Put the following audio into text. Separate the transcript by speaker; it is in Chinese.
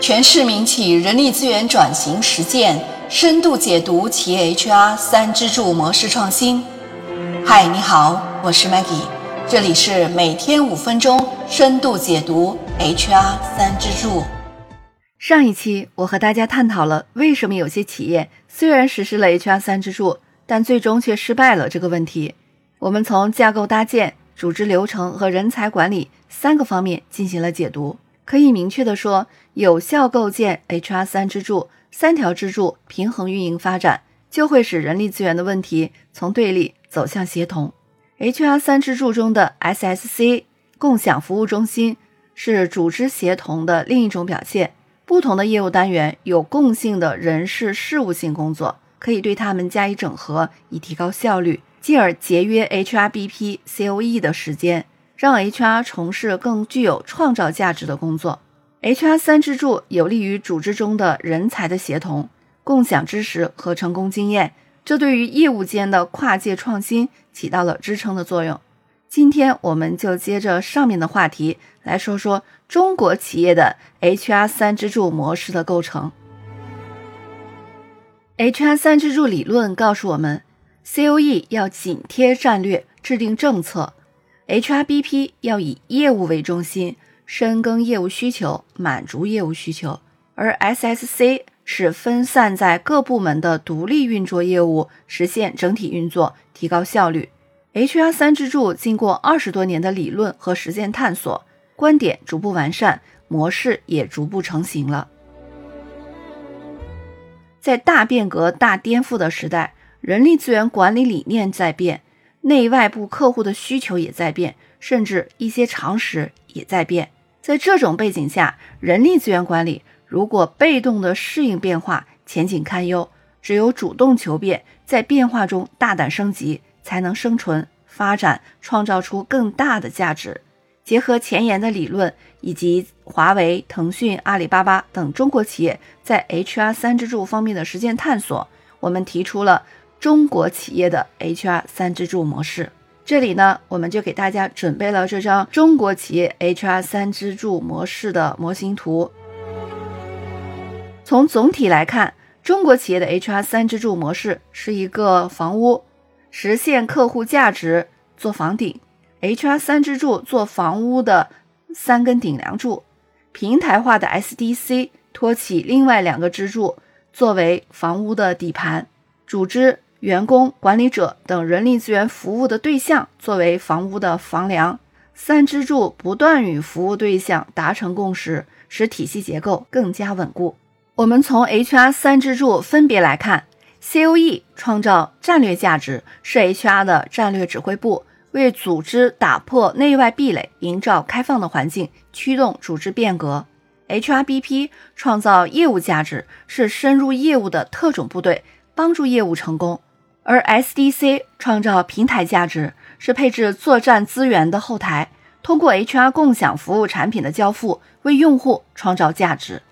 Speaker 1: 全市民企人力资源转型实践深度解读企业 HR 三支柱模式创新。嗨，你好，我是 Maggie，这里是每天五分钟深度解读 HR 三支柱。
Speaker 2: 上一期我和大家探讨了为什么有些企业虽然实施了 HR 三支柱，但最终却失败了这个问题。我们从架构搭建、组织流程和人才管理三个方面进行了解读。可以明确的说，有效构建 HR 三支柱，三条支柱平衡运营发展，就会使人力资源的问题从对立走向协同。HR 三支柱中的 SSC 共享服务中心是组织协同的另一种表现。不同的业务单元有共性的人事事务性工作，可以对他们加以整合，以提高效率，进而节约 HRBP COE 的时间。让 HR 从事更具有创造价值的工作。HR 三支柱有利于组织中的人才的协同、共享知识和成功经验，这对于业务间的跨界创新起到了支撑的作用。今天我们就接着上面的话题来说说中国企业的 HR 三支柱模式的构成。HR 三支柱理论告诉我们，COE 要紧贴战略，制定政策。HRBP 要以业务为中心，深耕业务需求，满足业务需求；而 SSC 是分散在各部门的独立运作业务，实现整体运作，提高效率。HR 三支柱经过二十多年的理论和实践探索，观点逐步完善，模式也逐步成型了。在大变革、大颠覆的时代，人力资源管理理念在变。内外部客户的需求也在变，甚至一些常识也在变。在这种背景下，人力资源管理如果被动的适应变化，前景堪忧。只有主动求变，在变化中大胆升级，才能生存发展，创造出更大的价值。结合前沿的理论，以及华为、腾讯、阿里巴巴等中国企业在 HR 三支柱方面的实践探索，我们提出了。中国企业的 HR 三支柱模式，这里呢，我们就给大家准备了这张中国企业 HR 三支柱模式的模型图。从总体来看，中国企业的 HR 三支柱模式是一个房屋，实现客户价值做房顶，HR 三支柱做房屋的三根顶梁柱，平台化的 SDC 托起另外两个支柱，作为房屋的底盘，组织。员工、管理者等人力资源服务的对象作为房屋的房梁，三支柱不断与服务对象达成共识，使体系结构更加稳固。我们从 HR 三支柱分别来看，COE 创造战略价值，是 HR 的战略指挥部，为组织打破内外壁垒，营造开放的环境，驱动组织变革。HRBP 创造业务价值，是深入业务的特种部队，帮助业务成功。而 SDC 创造平台价值，是配置作战资源的后台，通过 HR 共享服务产品的交付，为用户创造价值。